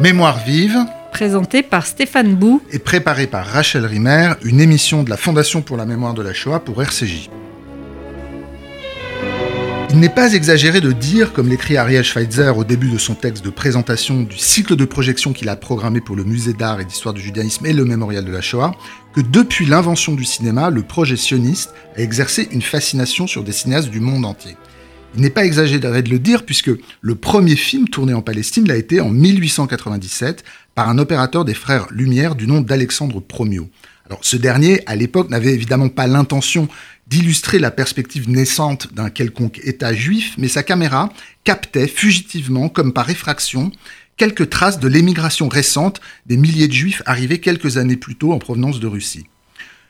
Mémoire vive, présenté par Stéphane Bou et préparé par Rachel Rimer, une émission de la Fondation pour la mémoire de la Shoah pour RCJ. Il n'est pas exagéré de dire, comme l'écrit Ariel Schweitzer au début de son texte de présentation du cycle de projection qu'il a programmé pour le Musée d'art et d'histoire du judaïsme et le Mémorial de la Shoah, que depuis l'invention du cinéma, le projet sioniste a exercé une fascination sur des cinéastes du monde entier. Il n'est pas exagéré de le dire puisque le premier film tourné en Palestine l'a été en 1897 par un opérateur des frères Lumière du nom d'Alexandre Promio. Alors ce dernier, à l'époque, n'avait évidemment pas l'intention d'illustrer la perspective naissante d'un quelconque État juif, mais sa caméra captait fugitivement, comme par effraction, quelques traces de l'émigration récente des milliers de juifs arrivés quelques années plus tôt en provenance de Russie.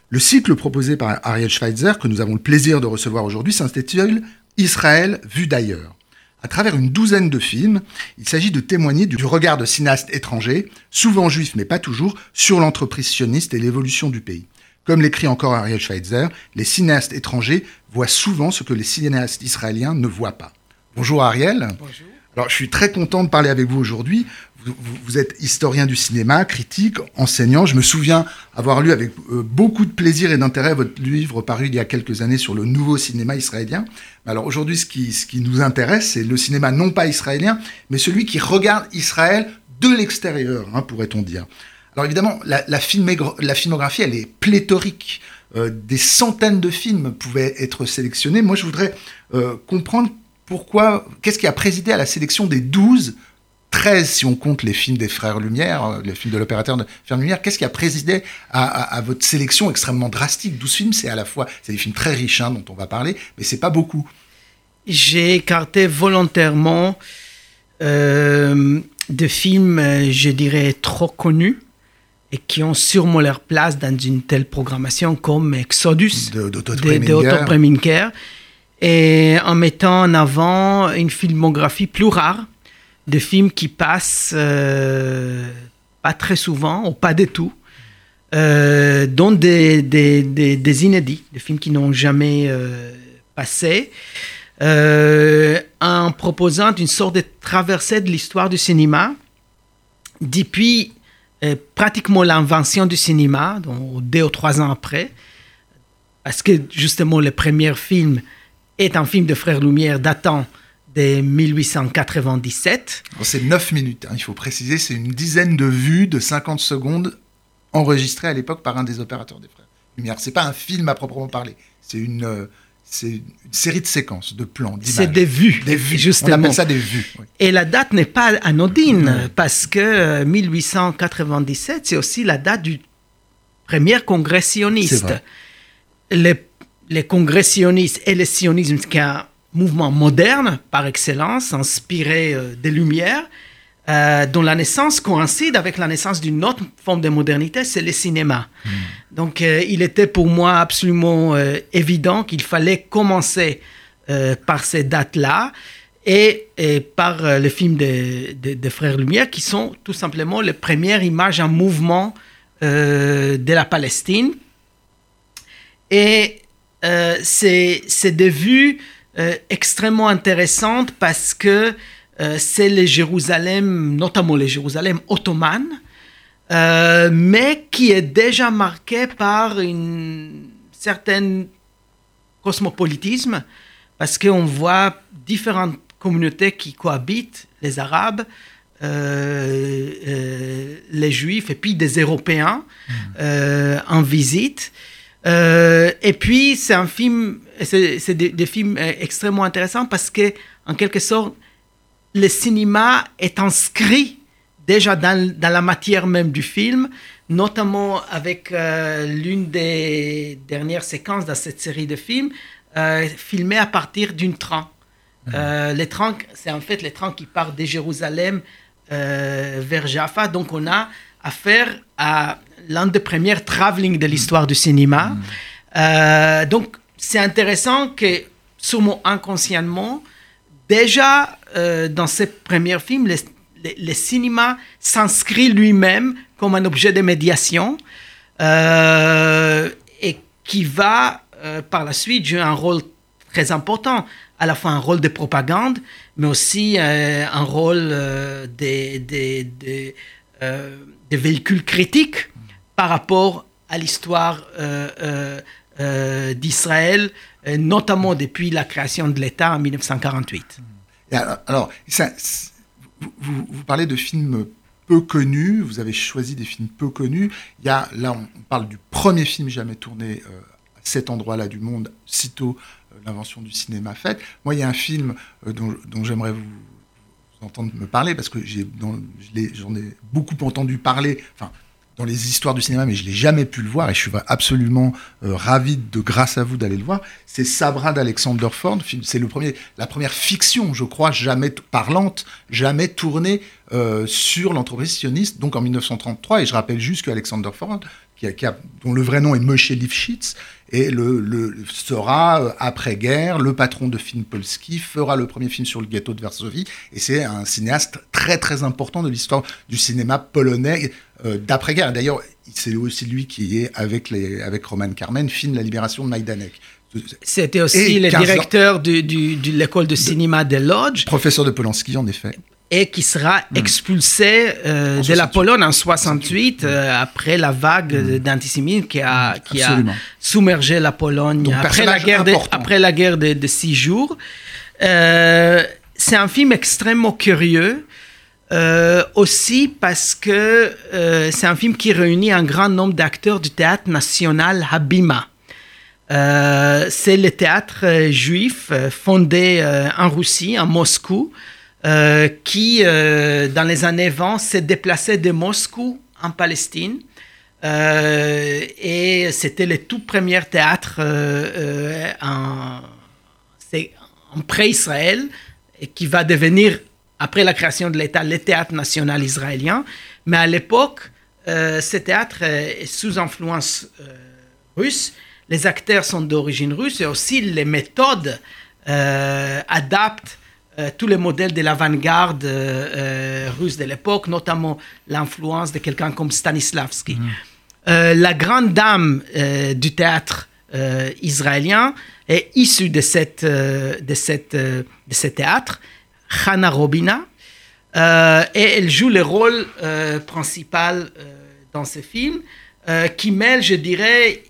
Le cycle proposé par Ariel Schweitzer, que nous avons le plaisir de recevoir aujourd'hui, s'intitule Israël vu d'ailleurs. À travers une douzaine de films, il s'agit de témoigner du regard de cinéastes étrangers, souvent juifs mais pas toujours, sur l'entreprise sioniste et l'évolution du pays. Comme l'écrit encore Ariel Schweitzer, les cinéastes étrangers voient souvent ce que les cinéastes israéliens ne voient pas. Bonjour Ariel. Bonjour. Alors je suis très content de parler avec vous aujourd'hui. Vous, êtes historien du cinéma, critique, enseignant. Je me souviens avoir lu avec euh, beaucoup de plaisir et d'intérêt votre livre paru il y a quelques années sur le nouveau cinéma israélien. Alors aujourd'hui, ce qui, ce qui nous intéresse, c'est le cinéma non pas israélien, mais celui qui regarde Israël de l'extérieur, hein, pourrait-on dire. Alors évidemment, la, la, filmographie, elle est pléthorique. Euh, des centaines de films pouvaient être sélectionnés. Moi, je voudrais euh, comprendre pourquoi, qu'est-ce qui a présidé à la sélection des 12, 13 si on compte les films des Frères Lumière, euh, les films de l'opérateur de Frères Lumière, qu'est-ce qui a présidé à, votre sélection extrêmement drastique? 12 films, c'est à la fois, c'est des films très riches hein, dont on va parler, mais c'est pas beaucoup. J'ai écarté volontairement euh, de films, je dirais, trop connus et qui ont sûrement leur place dans une telle programmation comme Exodus d'Otto Preminger. Et en mettant en avant une filmographie plus rare de films qui passent euh, pas très souvent ou pas du tout, euh, dont des, des, des, inédits, des films qui n'ont jamais euh, passé, en proposant une sorte de traversée de l'histoire du cinéma depuis pratiquement l'invention du cinéma, donc deux ou trois ans après, parce que justement le premier film est un film de Frères Lumière datant de 1897. C'est 9 minutes, hein, il faut préciser, c'est une dizaine de vues de 50 secondes enregistrées à l'époque par un des opérateurs des Frères Lumière. C'est pas un film à proprement parler, c'est une, euh, une série de séquences, de plans, d'images. C'est des vues, des vues. justement. On appelle ça des vues. Et la date n'est pas anodine, parce que 1897, euh, c'est aussi la date du premier congrès sioniste. Les, les congrès sionistes et le sionisme, qui un mouvement moderne par excellence, inspiré euh, des Lumières, euh, dont la naissance coïncide avec la naissance d'une autre forme de modernité, c'est le cinéma. Hmm. Donc, euh, il était pour moi absolument euh, évident qu'il fallait commencer par ces dates-là et, et, par le film de, de, de, Frères Lumière, qui sont tout simplement les premières images en mouvement de la Palestine. Et c'est des vues extrêmement intéressantes parce que euh, c'est le Jérusalem, notamment le Jérusalem ottoman, euh, mais qui est déjà marqué par une certaine cosmopolitisme, parce qu'on voit différentes communautés qui cohabitent, les Arabes, euh, les Juifs et puis des Européens mmh. en visite. Et puis c'est un film, c'est des, des, films extrêmement intéressants parce que en quelque sorte le cinéma est inscrit déjà dans, dans, la matière même du film, notamment avec euh, l'une des dernières séquences de cette série de films, euh, filmée à partir d'une train. Euh, les trains, c'est en fait les trains qui partent de Jérusalem vers Jaffa. Donc on a affaire à l'un des premiers travelling de l'histoire du cinéma. Mhm. donc c'est intéressant que, sûrement inconsciemment, déjà euh, dans ses premiers films, le, cinéma s'inscrit lui-même comme un objet de médiation euh, et qui va euh, par la suite jouer un rôle très important, à la fois un rôle de propagande, mais aussi un rôle des, des, des, des, véhicules critiques par rapport à l'histoire d'Israël, notamment depuis la création de l'État en 1948. alors, vous, parlez de films peu connus, vous avez choisi des films peu connus. Il y a, là, on parle du premier film jamais tourné euh, à cet endroit-là du monde, sitôt euh, l'invention du cinéma faite. Moi, il y a un film euh, dont, j'aimerais vous, entendre me parler, parce que j'en ai, beaucoup entendu parler, dans les histoires du cinéma, mais je l'ai jamais pu le voir et je suis absolument euh, ravi de, grâce à vous, d'aller le voir. C'est Sabra d'Alexander Ford. C'est la première fiction, je crois, jamais parlante, jamais tournée euh, sur l'entreprise sioniste, donc en 1933. Et je rappelle juste qu'Alexander Ford, qui a, dont le vrai nom est Moshe Lifshitz, et le, sera, euh, après-guerre, le patron de film Polski, fera le premier film sur le ghetto de Varsovie, et c'est un cinéaste très très important de l'histoire du cinéma polonais euh, d'après-guerre. D'ailleurs, c'est aussi lui qui est, avec, les, avec Roman Carmen, filme La libération de Majdanek. C'était aussi le directeur de l'école de cinéma de Lodz. Professeur de Polanski, en effet et qui sera hmm. expulsé euh, de la Pologne en 68 euh, après la vague d'antisémitisme qui a, qui a submergé la Pologne après la, guerre de, après la guerre de, six jours. Euh, c'est un film extrêmement curieux. aussi parce que c'est un film qui réunit un grand nombre d'acteurs du théâtre national Habima. c'est le théâtre juif fondé en Russie, en Moscou, euh, qui, euh, dans les années 20, s'est déplacé de Moscou en Palestine. Euh, et c'était le tout premier théâtre en, en pré-Israël et qui va devenir, après la création de l'État, le théâtre national israélien. Mais à l'époque, ce théâtre est sous influence russe. Les acteurs sont d'origine russe et aussi les méthodes adaptent euh, tous les modèles de l'avant-garde euh, euh, russe de l'époque, notamment l'influence de quelqu'un comme Stanislavski. Mhm. la grande dame du théâtre israélien est issue de, cette, de, cette, de ce théâtre, Hannah Robina, et elle joue le rôle principal dans ce film, qui mêle, je dirais,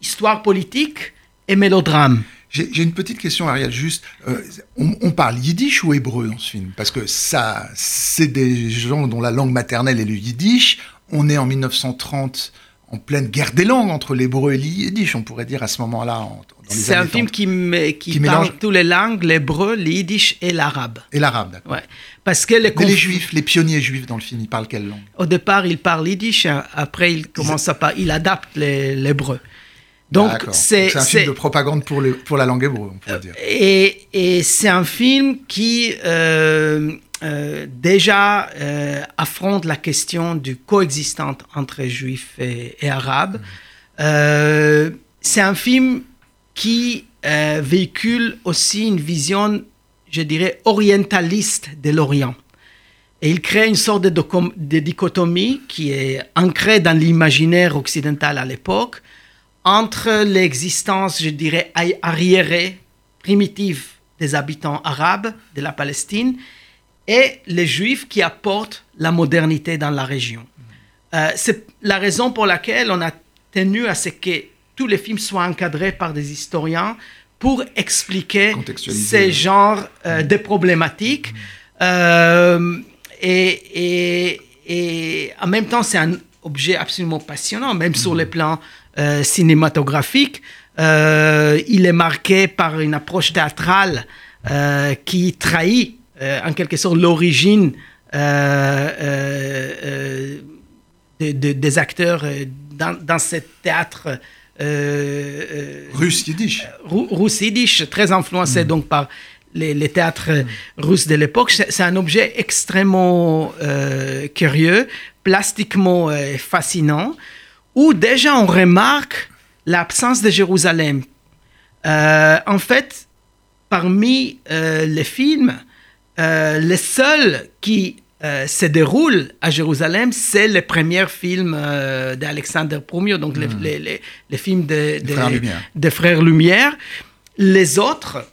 histoire politique et mélodrame. J'ai une petite question, Ariel, juste. Euh, on, parle yiddish ou hébreu dans ce film? Parce que ça, c'est des gens dont la langue maternelle est le yiddish. On est en 1930 en pleine guerre des langues entre l'hébreu et le yiddish, on pourrait dire à ce moment-là. C'est un film qui, qui, parle toutes les langues, l'hébreu, le yiddish et l'arabe. Et l'arabe, d'accord. Ouais. Parce que les, les juifs, les pionniers juifs dans le film, ils parlent quelle langue? Au départ, ils parlent yiddish, après, ils commencent à ils adaptent l'hébreu. Donc c'est un film de propagande pour, pour la langue hébreu, on pourrait dire. Et, et c'est un film qui euh, euh, déjà euh, affronte la question du coexistant entre juifs et, arabes. Mm. c'est un film qui véhicule aussi une vision, je dirais, orientaliste de l'Orient. Et il crée une sorte de, de dichotomie qui est ancrée dans l'imaginaire occidental à l'époque entre l'existence, je dirais, arriérée, primitive des habitants arabes de la Palestine et les juifs qui apportent la modernité dans la région. Euh, c'est la raison pour laquelle on a tenu à ce que tous les films soient encadrés par des historiens pour expliquer ces genres euh, de problématiques. Euh, et, et, et, en même temps, c'est un objet absolument passionnant, même sur le plan euh, cinématographique. Euh, il est marqué par une approche théâtrale euh, qui trahit en quelque sorte l'origine des acteurs dans, dans ce théâtre russe yiddish. russe yiddish, très influencé mm. donc par les, théâtres russes de l'époque. C'est un objet extrêmement curieux, plastiquement fascinant où déjà on remarque l'absence de Jérusalem. Euh, en fait, parmi euh, les films, euh, le seul qui se déroule à Jérusalem, c'est le premier film d'Alexandre Promio, donc les, hmm. films de, de, Frères Lumière. les autres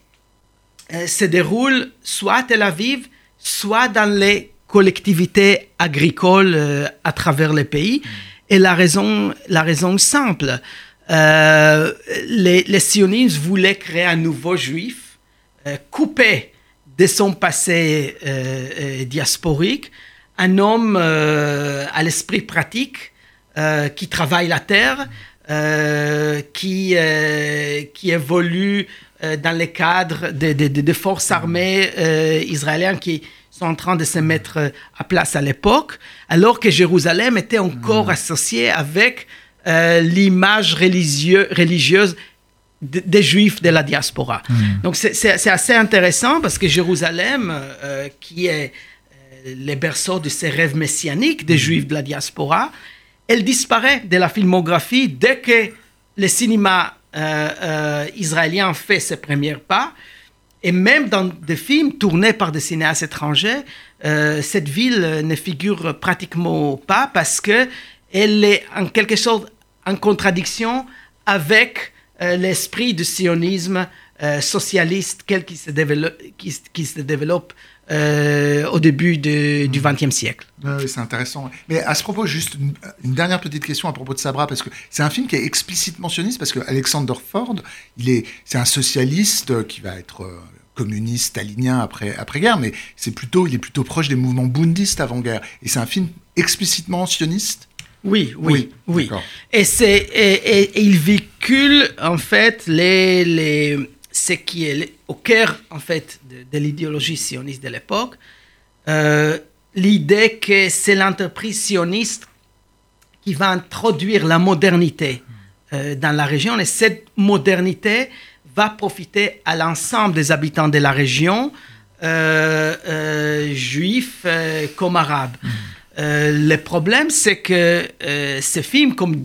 se déroulent soit à Tel Aviv, soit dans les collectivités agricoles à travers le pays. Et la raison, la raison simple, les, les sionistes voulaient créer un nouveau juif, coupé de son passé diasporique, un homme à l'esprit pratique, euh, qui travaille la terre, euh, qui, euh, qui évolue dans le cadre des de, forces armées israéliennes qui sont en train de se mettre à place à l'époque, alors que Jérusalem était encore mmh. associée avec l'image religieuse des juifs de la diaspora. Mmh. Donc c'est assez intéressant parce que Jérusalem, qui est le berceau de ces rêves messianiques des mmh. juifs de la diaspora, elle disparaît de la filmographie dès que le cinéma euh, euh, israélien fait ses premiers pas. Et même dans des films tournés par des cinéastes étrangers, euh, cette ville ne figure pratiquement pas parce que elle est en quelque sorte en contradiction avec l'esprit du sionisme socialiste qui se développe, qui se développe euh, au début du XXe siècle. oui, c'est intéressant. Mais à ce propos, juste une, dernière petite question à propos de Sabra, parce que c'est un film qui est explicitement sioniste, parce que Alexander Ford, il est, c'est un socialiste qui va être euh, communiste, stalinien après, après guerre, mais c'est plutôt, il est plutôt proche des mouvements bundistes avant guerre. Et c'est un film explicitement sioniste? Oui, oui, oui. Et, c'est, et, il véhicule en fait les, les ce qui est au cœur en fait de, l'idéologie sioniste de l'époque, euh, l'idée que c'est l'entreprise sioniste qui va introduire la modernité euh, dans la région et cette modernité va profiter à l'ensemble des habitants de la région, euh, juifs comme arabes. le problème, c'est que ces films, comme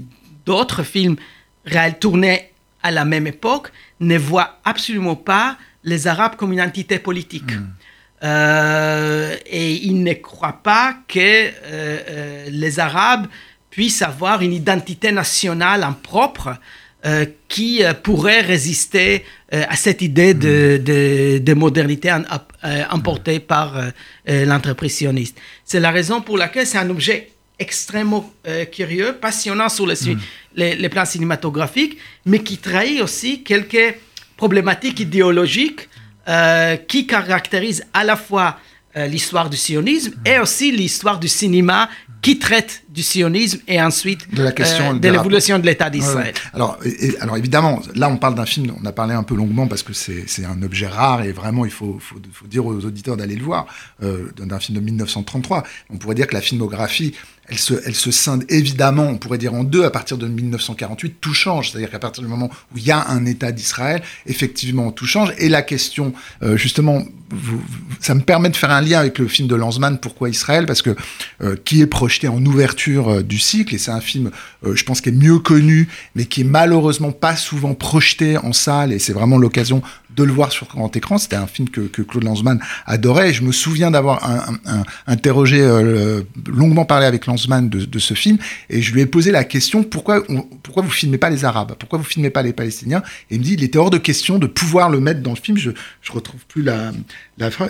d'autres films réels tournés à la même époque, ne voit absolument pas les Arabes comme une entité politique. Euh, et il ne croit pas que euh, euh, les Arabes puissent avoir une identité nationale en propre qui pourrait résister à cette idée de, de, modernité emportée hmm. par l'entreprise sioniste. C'est la raison pour laquelle c'est un objet extrêmement curieux, passionnant sur le, les, plans cinématographiques, mais qui trahit aussi quelques problématiques idéologiques euh, qui caractérisent à la fois euh, l'histoire du sionisme et aussi l'histoire du cinéma qui traite du sionisme et ensuite de la question euh, de l'évolution de l'État d'Israël. Alors, alors évidemment, là on parle d'un film, on a parlé un peu longuement parce que c'est un objet rare et vraiment il faut, faut, faut dire aux auditeurs d'aller le voir, d'un film de 1933. On pourrait dire que la filmographie elle se, elle se scinde évidemment, on pourrait dire en deux, à partir de 1948, tout change. C'est-à-dire qu'à partir du moment où il y a un État d'Israël, effectivement, tout change. Et la question, euh, justement, ça me permet de faire un lien avec le film de Lanzmann, Pourquoi Israël? Parce que euh, qui est projeté en ouverture euh, du cycle, et c'est un film, je pense, qui est mieux connu, mais qui est malheureusement pas souvent projeté en salle, et c'est vraiment l'occasion de le voir sur grand écran. C'était un film que, Claude Lanzmann adorait. Et je me souviens d'avoir interrogé, euh, longuement parlé avec Lanzmann de, ce film. Et je lui ai posé la question pourquoi, pourquoi vous filmez pas les Arabes? Pourquoi vous filmez pas les Palestiniens? Et il me dit il était hors de question de pouvoir le mettre dans le film. Je, je retrouve plus la,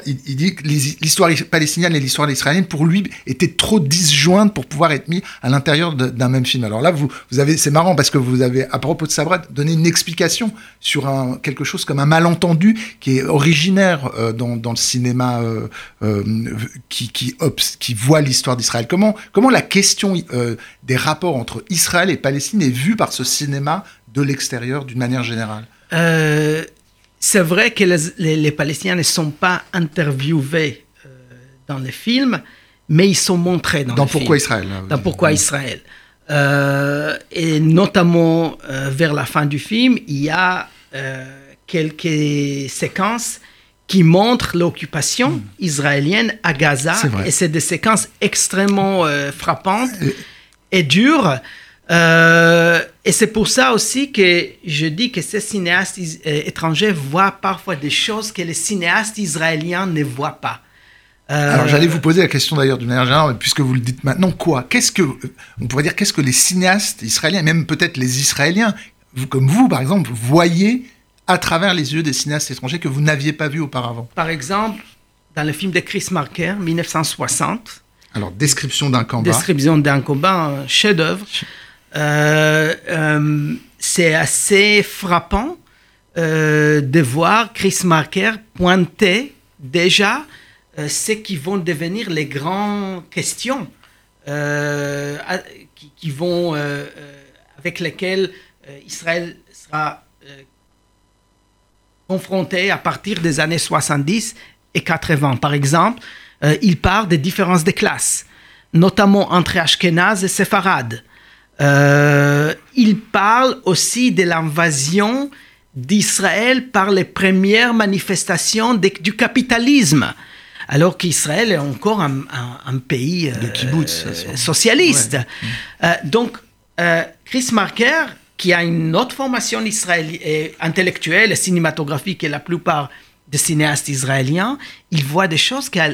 Il, dit que l'histoire palestinienne et l'histoire israélienne, pour lui, étaient trop disjointes pour pouvoir être mis à l'intérieur d'un même film. Alors là, vous, vous avez, c'est marrant parce que vous avez, à propos de Sabra, donné une explication sur un, quelque chose comme un malentendu entendu, qui est originaire euh, dans, le cinéma euh, euh, qui, qui, qui, voit l'histoire d'Israël. Comment, comment la question des rapports entre Israël et Palestine est vue par ce cinéma de l'extérieur d'une manière générale? C'est vrai que les, Palestiniens ne sont pas interviewés dans les films, mais ils sont montrés dans, dans Pourquoi Israël Dans Pourquoi Israël. et notamment vers la fin du film, il y a quelques séquences qui montrent l'occupation hmm. israélienne à Gaza. Et c'est des séquences extrêmement euh, frappantes et, dures. Euh, et c'est pour ça aussi que je dis que ces cinéastes euh, étrangers voient parfois des choses que les cinéastes israéliens ne voient pas. Alors j'allais vous poser la question d'ailleurs d'une manière générale, puisque vous le dites maintenant, quoi? Qu'est-ce que, on pourrait dire, qu'est-ce que les cinéastes israéliens, même peut-être les Israéliens, vous, comme vous par exemple, voyez à travers les yeux des cinéastes étrangers que vous n'aviez pas vus auparavant? Par exemple, dans le film de Chris Marker, 1960. Alors, description d'un combat. Description d'un combat, chef-d'œuvre. Euh, euh, c'est assez frappant euh, de voir Chris Marker pointer déjà ce qui vont devenir les grandes questions qui, vont, avec lesquelles Israël sera confronté à partir des années 70 et 80. Par exemple, il parle des différences de classes, notamment entre Ashkenaz et Séfarade. Euh, il parle aussi de l'invasion d'Israël par les premières manifestations du capitalisme, alors qu'Israël est encore un, pays euh, socialiste. donc, Chris Marker, qui a une autre formation israélienne, intellectuelle et cinématographique et la plupart des cinéastes israéliens, ils voient des choses qu'à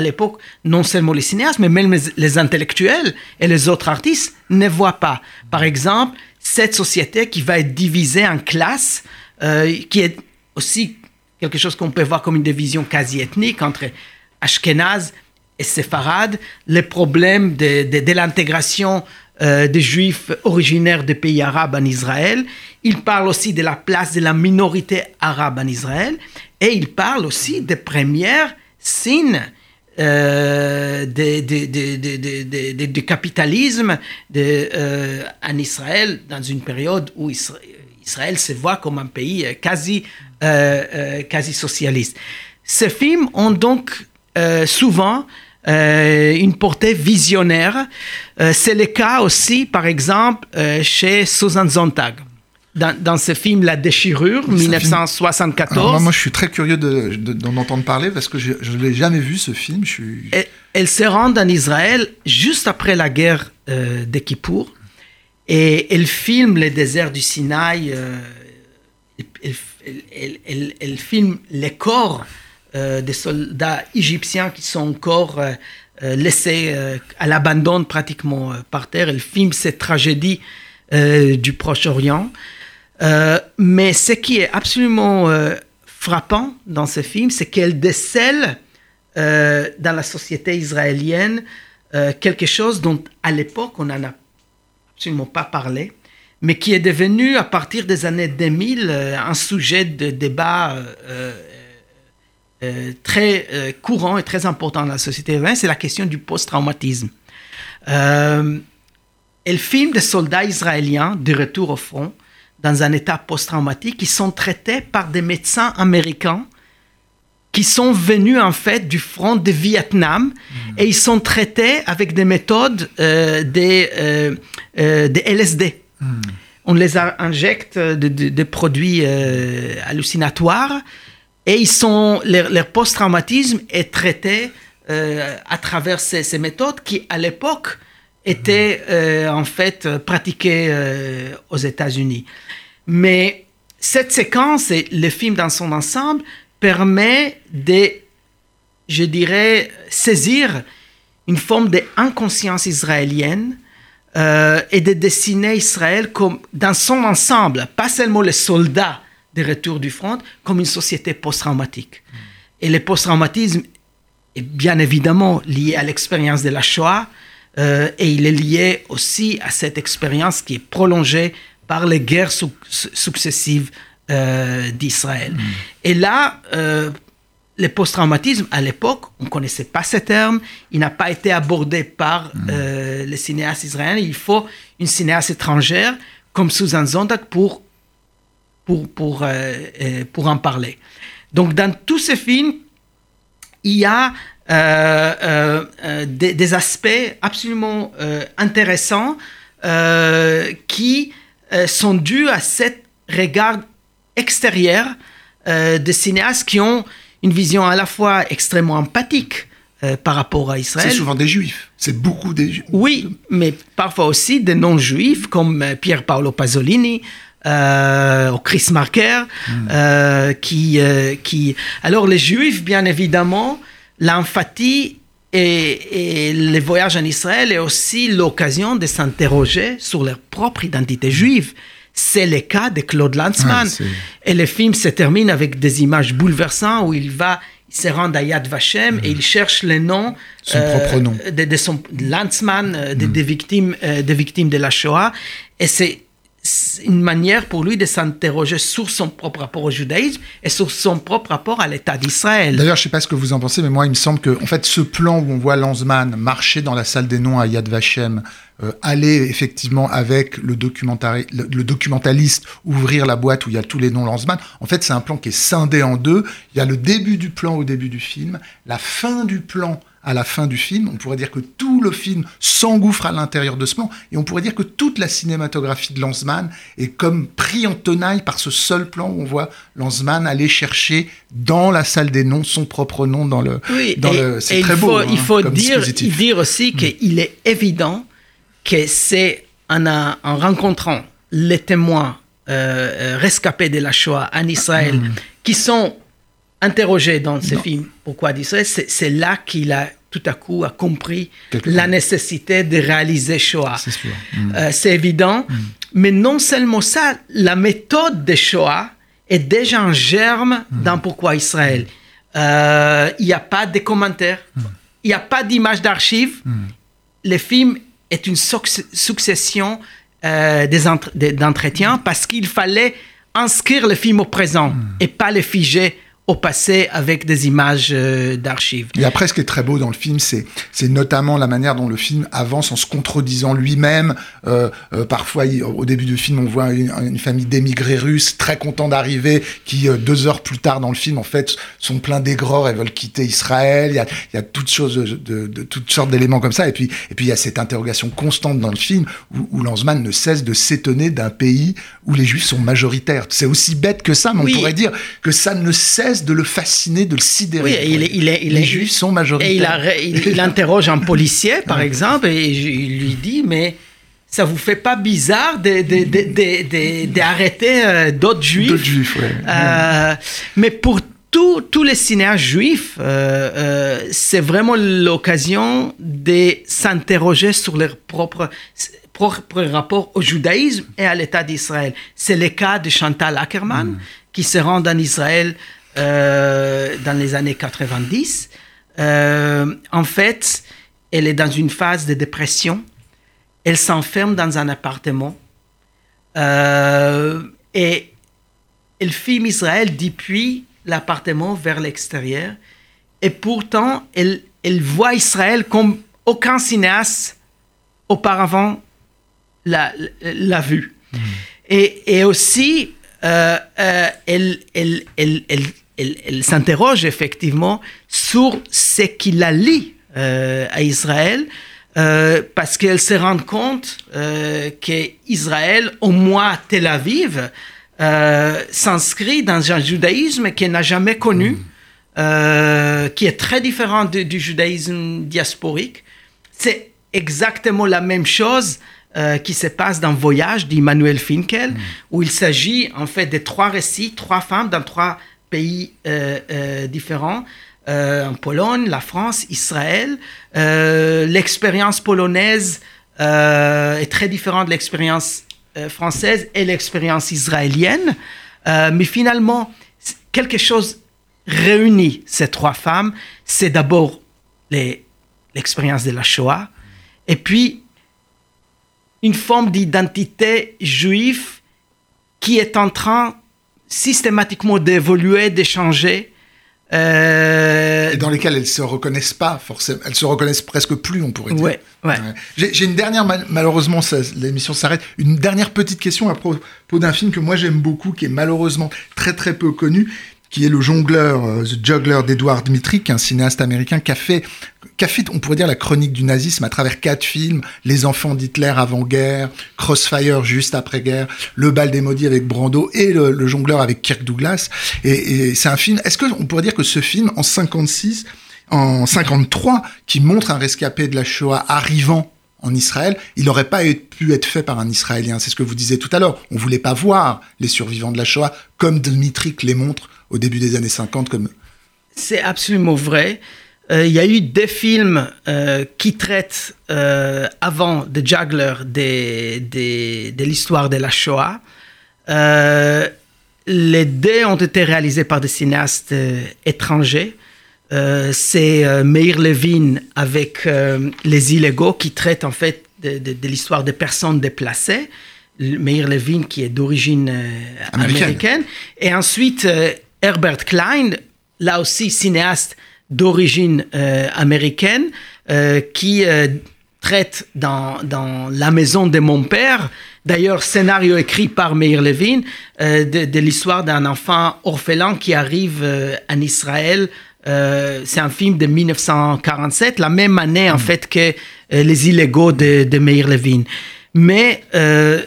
l'époque, non seulement les cinéastes, mais même les intellectuels et les autres artistes ne voient pas. Par exemple, cette société qui va être divisée en classes, euh, qui est aussi quelque chose qu'on peut voir comme une division quasi ethnique entre Ashkenaz et Séfarade, les problèmes de, de, l'intégration euh, des juifs originaires des pays arabes en Israël. Il parle aussi de la place de la minorité arabe en Israël. Et il parle aussi des premières signes euh, du capitalisme euh, en Israël dans une période où Israël, se voit comme un pays euh, quasi, quasi socialiste. Ces films ont donc souvent une portée visionnaire. C'est le cas aussi, par exemple, chez Susan Sontag dans, ce film La Déchirure, 1974. moi, je suis très curieux d'en entendre parler parce que je ne l'ai jamais vu ce film. Je suis... elle, se rend en Israël juste après la guerre euh, de Kippour et elle filme les déserts du Sinaï. Euh, elle, filme les corps euh, des soldats égyptiens qui sont encore euh, laissés à l'abandon pratiquement par terre. Elle filme cette tragédie du Proche-Orient. Euh, mais ce qui est absolument euh, frappant dans ce film, c'est qu'elle décèle euh, dans la société israélienne quelque chose dont à l'époque on n'en a absolument pas parlé, mais qui est devenu à partir des années 2000 un sujet de débat très courant et très important dans la société israélienne, c'est la question du post-traumatisme. elle filme des soldats israéliens de retour au front dans un état post-traumatique, qui sont traités par des médecins américains qui sont venus en fait du front de Vietnam mm. et ils sont traités avec des méthodes euh, des, euh, euh, LSD. Mm. On les injecte des produits hallucinatoires et ils sont, leur, post-traumatisme est traité à travers ces, ces, méthodes qui, à l'époque, étaient en fait pratiquées aux États-Unis. Mais cette séquence et le film dans son ensemble permet de, je dirais, saisir une forme d'inconscience israélienne euh, et de dessiner Israël comme, dans son ensemble, pas seulement les soldats de retour du front, comme une société post-traumatique. Et le post-traumatisme est bien évidemment lié à l'expérience de la Shoah euh, et il est lié aussi à cette expérience qui est prolongée par les guerres successives euh, d'Israël. Mm. Et là, euh, le post-traumatisme, à l'époque, on ne connaissait pas ce terme, il n'a pas été abordé par mm. euh, les cinéastes israéliens. Il faut une cinéaste étrangère comme Susan Zondag pour, pour, pour, pour en parler. Donc, dans tous ces films, il y a des, des, aspects absolument intéressants qui euh, sont dus à cet regard extérieur euh, de cinéastes qui ont une vision à la fois extrêmement empathique euh, par rapport à Israël. C'est souvent des juifs. C'est beaucoup des juifs. Oui, mais parfois aussi des non-juifs comme Pier Paolo Pasolini. Euh, Chris Marker, hmm. qui, qui... Alors les juifs, bien évidemment, l'empathie et, le voyage en Israël est aussi l'occasion de s'interroger sur leur propre identité juive. c'est le cas de Claude Lanzmann. C'est- et le film se termine avec des images bouleversantes où il va il se rend à Yad Vashem et il cherche les noms. Son propre nom. De, de son Lanzmann, euh, de- des victimes, euh, des victimes de la Shoah. Et c'est une manière pour lui de s'interroger sur son propre rapport au judaïsme et sur son propre rapport à l'État d'Israël. D'ailleurs, je sais pas ce que vous en pensez, mais moi, il me semble que, en fait, ce plan où on voit Lanzmann marcher dans la salle des noms à Yad Vashem, euh, aller effectivement avec le, le, le documentaliste ouvrir la boîte où il y a tous les noms Lanzmann, en fait, c'est un plan qui est scindé en deux. Il y a le début du plan au début du film, la fin du plan à la fin du film. On pourrait dire que tout le film s'engouffre à l'intérieur de ce plan, et on pourrait dire que toute la cinématographie de Lanzmann est comme pris en tenaille par ce seul plan où on voit Lanzmann aller chercher dans la salle des noms son propre nom dans le. Oui, dans et, le c'est très il beau. faut, hein, il faut comme dire, dire aussi qu'il est évident que c'est en, a- en rencontrant les témoins euh, euh, rescapés de la Shoah en Israël Mm. qui sont interrogés dans ce film Pourquoi d'Israël, c'est là qu'il a tout à coup a compris Quelque la nécessité de réaliser Shoah. C'est. Mm. Euh, évident. Mais non seulement ça, la méthode de Shoah est déjà en germe dans Pourquoi Israël. Euh, Il n'y a pas de commentaires, il n'y a pas d'image d'archives. Le film est une suc- succession euh, d'entretiens parce qu'il fallait inscrire le film au présent et pas le figer au passé avec des images euh, d'archives. Et après, ce qui est très beau dans le film, c'est c'est notamment la manière dont le film avance en se contredisant lui-même. Euh, euh, parfois, il- au début du film, on voit une, une famille d'émigrés russes très contents d'arriver, qui euh, deux heures plus tard dans le film, en fait, sont pleins d'aigreur et veulent quitter Israël. Il y a, il y a toutes choses, de, de toutes sortes d'éléments comme ça. Et puis, et puis, il y a cette interrogation constante dans le film où, où Lanzmann ne cesse de s'étonner d'un pays où les Juifs sont majoritaires. C'est aussi bête que ça, mais Oui. on pourrait dire que ça ne cesse de le fasciner, de le sidérer. Oui, et il est- il est- il les Juifs sont majoritaires. Et il, a- il- il interroge un policier, par exemple, et il lui dit, mais ça vous fait pas bizarre d'arrêter euh, d'autres juifs? D'autres juifs, ouais. Euh, Mais pour tous tous les cinéastes juifs, euh, euh, c'est vraiment l'occasion de s'interroger sur leur propre, propre rapport au judaïsme et à l'État d'Israël. C'est le cas de Chantal Ackerman, qui se rend en Israël euh, dans les années 90. Euh, en fait, elle est dans une phase de dépression. Elle s'enferme dans un appartement. Euh, et elle filme Israël depuis l'appartement vers l'extérieur. Et pourtant, elle, elle voit Israël comme aucun cinéaste auparavant l'a, l'a vu. Et, et aussi, euh, euh, elle, elle, elle, elle, s'interroge effectivement sur ce qu'il a lu euh, à Israël, euh, parce qu'elle se rend compte euh, qu'Israël, au moins à Tel Aviv, s'inscrit dans un judaïsme qu'elle n'a jamais connu, euh, qui est très différent de- du judaïsme diasporique. C'est exactement la même chose euh, qui se passe dans Voyage d'Immanuel Finkel, où il s'agit en fait de trois récits, trois femmes dans trois pays euh, euh, différents. euh, en Pologne, la France, Israël. L'expérience polonaise est très différente de l'expérience française et l'expérience israélienne. Mais finalement, quelque chose réunit ces trois femmes. C'est d'abord l'expérience de la Shoah, et puis une forme d'identité juive qui est en train systématiquement d'évoluer, de changer. Euh, Et dans lesquels elles se reconnaissent pas forcément, elles se reconnaissent presque plus, on pourrait dire. Ouais, ouais. J'ai j'ai une dernière, mal- malheureusement, l'émission s'arrête. Une dernière petite question à propos d'un film que moi j'aime beaucoup, qui est malheureusement très très peu connu, qui est le jongleur, euh, The Juggler d'Edouard Dmitri, qui est un cinéaste américain qui a fait, qui a fait, on pourrait dire, la chronique du nazisme à travers quatre films Les enfants d'Hitler avant-guerre, Crossfire juste après-guerre, Le bal des maudits avec Brando et le, le jongleur avec Kirk Douglas. Et, et c'est un film. Est-ce qu'on pourrait dire que ce film, en 56, en 53, qui montre un rescapé de la Shoah arrivant en Israël, il n'aurait pas pu être fait par un Israélien. C'est ce que vous disiez tout à l'heure. On voulait pas voir les survivants de la Shoah comme Dmitri les montre au début des années 50 comme C'est absolument vrai. Euh, Il y a eu des films euh, qui traitent euh, avant The Juggler de l'histoire de la Shoah. Les deux ont été réalisés par des cinéastes étrangers. Euh, c'est euh, Meir Levin avec euh, Les Illégaux qui traite en fait de, de- de l'histoire des personnes déplacées. Meir Levin qui est d'origine euh, Américaine. américaine. Et ensuite euh, Herbert Klein, là aussi cinéaste d'origine euh, américaine, euh, qui euh, traite dans, dans La maison de mon père, d'ailleurs scénario écrit par Meir Levin, euh, de, de l'histoire d'un enfant orphelin qui arrive euh, en Israël. Euh, c'est un film de 1947, la même année en fait que euh, Les Illégaux de, de Meir Levin. Mais euh,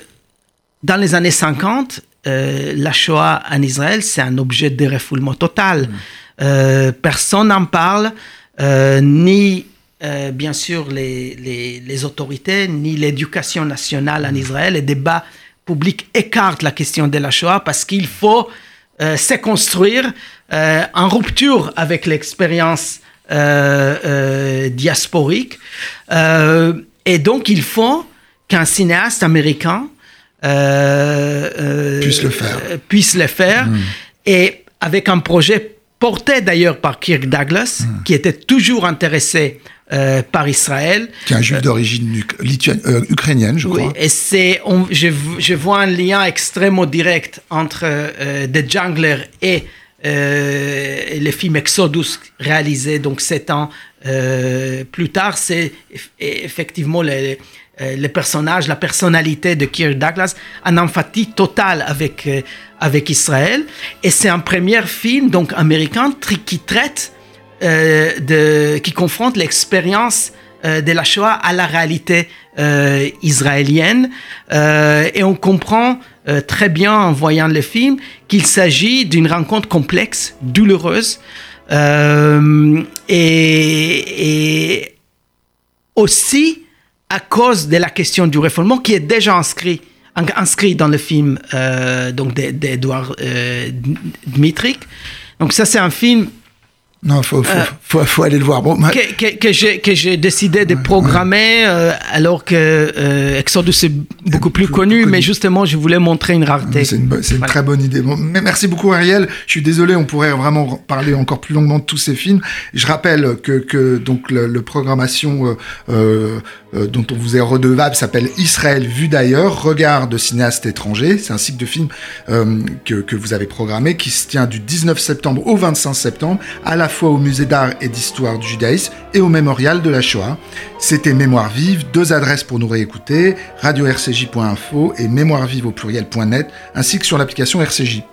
dans les années 50, euh, la Shoah en Israël, c'est un objet de refoulement total. Euh, personne n'en parle, ni euh, bien sûr les, les- les autorités, ni l'éducation nationale en Israël. Les débats publics écartent la question de la Shoah parce qu'il faut euh, se construire euh, en rupture avec l'expérience euh, euh, diasporique. Et donc, il faut qu'un cinéaste américain Puisse le faire. puisse le faire. Et avec un projet porté d'ailleurs par Kirk Douglas, qui était toujours intéressé euh, par Israël. Qui est un juif d'origine uc- lituane- euh, ukrainienne, je Oui, crois. et c'est, je, je vois un lien extrêmement direct entre euh, The Jungler et euh, le film Exodus réalisé donc sept ans euh, plus tard. C'est eff- effectivement le, euh, le personnage, la personnalité de Kirk Douglas, en empathie totale avec, euh, avec Israël. Et c'est un premier film donc américain qui traite euh, de, qui confronte l'expérience euh, de la Shoah à la réalité euh, israélienne. Et on comprend très bien en voyant le film qu'il s'agit d'une rencontre complexe, douloureuse. et, aussi à cause de la question du réformement qui est déjà inscrit, inscrit dans le film donc d'Edouard Dmitrik. Donc ça c'est un film Non, faut, faut, faut, faut aller le voir. Bon, ma- que, que, que j'ai que j'ai décidé de programmer euh, alors que euh, Exodus est beaucoup plus plus connu, connu. mais justement je voulais montrer une rareté. C'est une, bo- très bonne idée. Bon, mais merci beaucoup Ariel. Je suis désolé, on pourrait vraiment parler encore plus longuement de tous ces films. Je rappelle que, que donc le, le programmation euh, dont on vous est redevable s'appelle Israël vu d'ailleurs, regard de cinéastes étrangers. C'est un cycle de films euh, que, que vous avez programmé qui se tient du 19 septembre au 25 septembre, à la fois au musée d'art et d'histoire du judaïsme et au mémorial de la Shoah. C'était Mémoire vive, deux adresses pour nous réécouter, radio-rcj.info et mémoire vive au pluriel.net, ainsi que sur l'application RCJ.